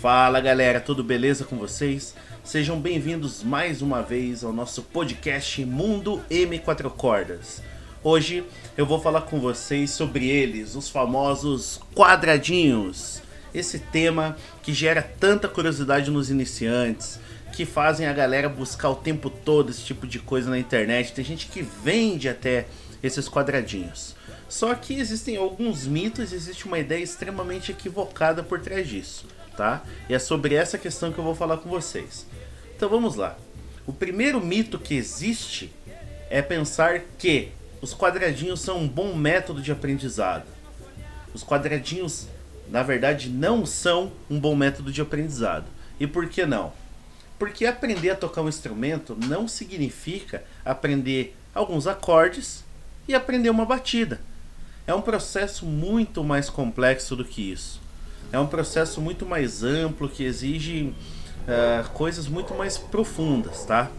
Fala galera, tudo beleza com vocês? Sejam bem-vindos mais uma vez ao nosso podcast Mundo M4 Cordas. Hoje eu vou falar com vocês sobre eles, os famosos quadradinhos. Esse tema que gera tanta curiosidade nos iniciantes, que fazem a galera buscar o tempo todo esse tipo de coisa na internet. Tem gente que vende até esses quadradinhos. Só que existem alguns mitos, existe uma ideia extremamente equivocada por trás disso, tá? E é sobre essa questão que eu vou falar com vocês. Então vamos lá. O primeiro mito que existe é pensar que os quadradinhos são um bom método de aprendizado. Os quadradinhos, na verdade, não são um bom método de aprendizado. E por que não? Porque aprender a tocar um instrumento não significa aprender alguns acordes e aprender uma batida. É um processo muito mais complexo do que isso. É um processo muito mais amplo que exige uh, coisas muito mais profundas, tá?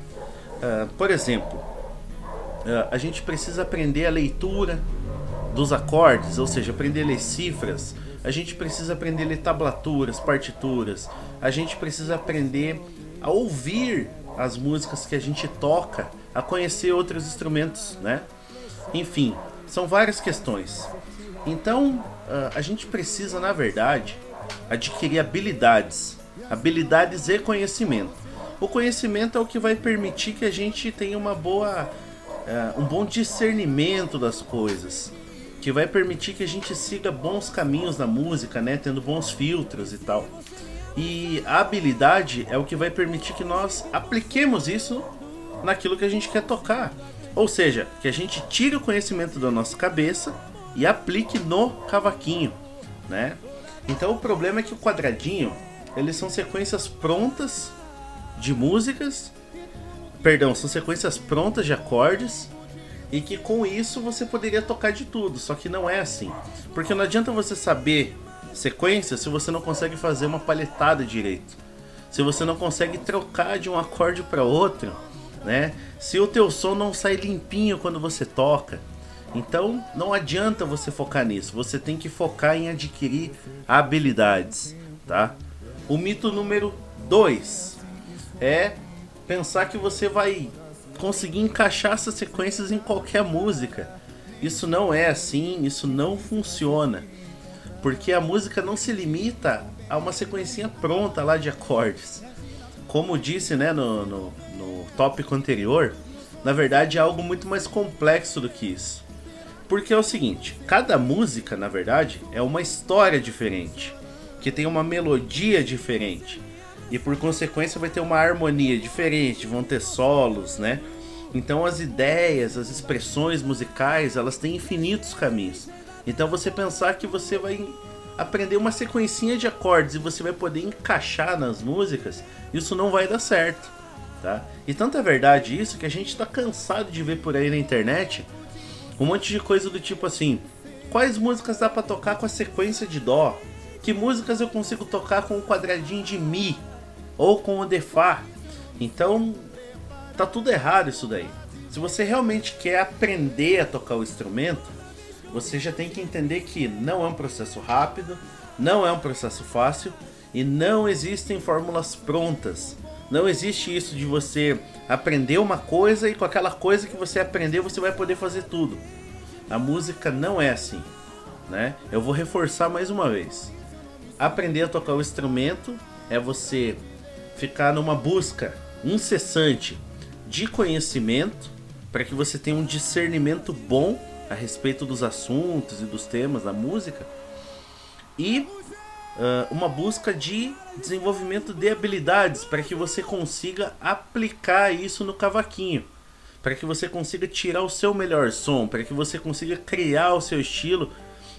Uh, por exemplo, uh, a gente precisa aprender a leitura dos acordes, ou seja, aprender a ler cifras. A gente precisa aprender a ler tablaturas, partituras. A gente precisa aprender a ouvir as músicas que a gente toca, a conhecer outros instrumentos, né? Enfim, são várias questões. Então, ah, a gente precisa, na verdade, adquirir habilidades, habilidades e conhecimento. O conhecimento é o que vai permitir que a gente tenha uma boa, ah, um bom discernimento das coisas, que vai permitir que a gente siga bons caminhos na música, né, tendo bons filtros e tal. E a habilidade é o que vai permitir que nós apliquemos isso naquilo que a gente quer tocar. Ou seja, que a gente tire o conhecimento da nossa cabeça e aplique no cavaquinho, né? Então o problema é que o quadradinho, eles são sequências prontas de músicas, perdão, são sequências prontas de acordes e que com isso você poderia tocar de tudo, só que não é assim. Porque não adianta você saber sequência se você não consegue fazer uma palhetada direito. Se você não consegue trocar de um acorde para outro, né? Se o teu som não sai limpinho quando você toca, então não adianta você focar nisso. Você tem que focar em adquirir habilidades, tá? O mito número 2 é pensar que você vai conseguir encaixar essas sequências em qualquer música. Isso não é assim, isso não funciona. Porque a música não se limita a uma sequência pronta lá de acordes. Como disse né, no, no, no tópico anterior, na verdade é algo muito mais complexo do que isso. Porque é o seguinte, cada música, na verdade, é uma história diferente, que tem uma melodia diferente. E por consequência vai ter uma harmonia diferente, vão ter solos, né? Então as ideias, as expressões musicais, elas têm infinitos caminhos. Então você pensar que você vai aprender uma sequencinha de acordes e você vai poder encaixar nas músicas, isso não vai dar certo tá? E tanto é verdade isso que a gente está cansado de ver por aí na internet um monte de coisa do tipo assim: quais músicas dá para tocar com a sequência de dó? Que músicas eu consigo tocar com o quadradinho de mi ou com o de fá? Então, tá tudo errado isso daí. Se você realmente quer aprender a tocar o instrumento, você já tem que entender que não é um processo rápido, não é um processo fácil e não existem fórmulas prontas não existe isso de você aprender uma coisa e com aquela coisa que você aprendeu você vai poder fazer tudo. A música não é assim, né? Eu vou reforçar mais uma vez. Aprender a tocar o instrumento é você ficar numa busca incessante de conhecimento para que você tenha um discernimento bom a respeito dos assuntos e dos temas da música e uh, uma busca de desenvolvimento de habilidades para que você consiga aplicar isso no cavaquinho, para que você consiga tirar o seu melhor som, para que você consiga criar o seu estilo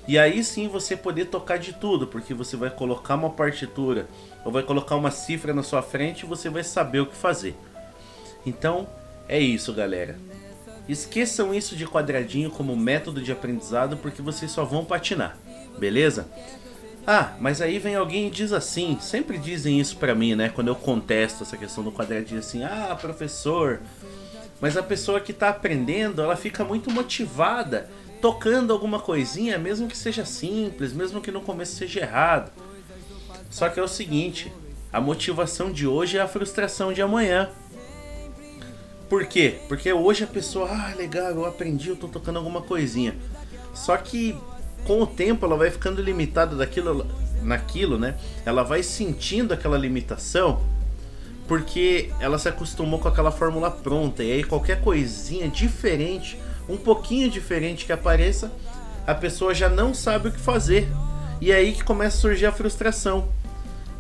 e aí sim você poder tocar de tudo, porque você vai colocar uma partitura ou vai colocar uma cifra na sua frente e você vai saber o que fazer. Então é isso, galera. Esqueçam isso de quadradinho como método de aprendizado porque vocês só vão patinar, beleza? Ah, mas aí vem alguém e diz assim, sempre dizem isso para mim, né? Quando eu contesto essa questão do quadradinho assim, ah, professor, mas a pessoa que tá aprendendo, ela fica muito motivada tocando alguma coisinha, mesmo que seja simples, mesmo que no começo seja errado. Só que é o seguinte, a motivação de hoje é a frustração de amanhã. Por quê? Porque hoje a pessoa, ah, legal, eu aprendi, eu tô tocando alguma coisinha. Só que com o tempo ela vai ficando limitada daquilo naquilo, né? Ela vai sentindo aquela limitação porque ela se acostumou com aquela fórmula pronta e aí qualquer coisinha diferente, um pouquinho diferente que apareça, a pessoa já não sabe o que fazer. E é aí que começa a surgir a frustração.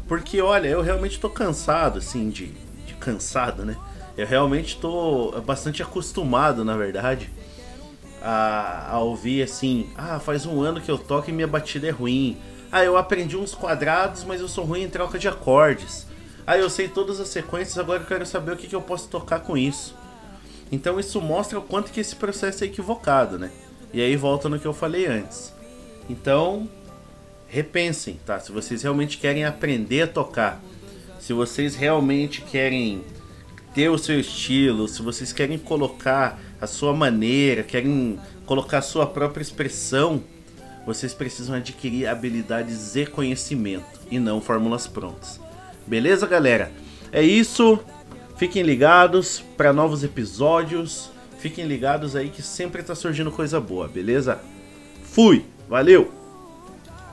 Porque olha, eu realmente tô cansado assim de, de cansado, né? Eu realmente estou bastante acostumado, na verdade, a, a, ouvir assim: ah, faz um ano que eu toco e minha batida é ruim. Ah, eu aprendi uns quadrados, mas eu sou ruim em troca de acordes. Ah, eu sei todas as sequências, agora eu quero saber o que, que eu posso tocar com isso. Então isso mostra o quanto que esse processo é equivocado, né? E aí volta no que eu falei antes. Então, repensem, tá? Se vocês realmente querem aprender a tocar, se vocês realmente querem ter o seu estilo, se vocês querem colocar a sua maneira, querem colocar a sua própria expressão, vocês precisam adquirir habilidades e conhecimento e não fórmulas prontas. Beleza, galera? É isso. Fiquem ligados para novos episódios. Fiquem ligados aí que sempre tá surgindo coisa boa, beleza? Fui. Valeu.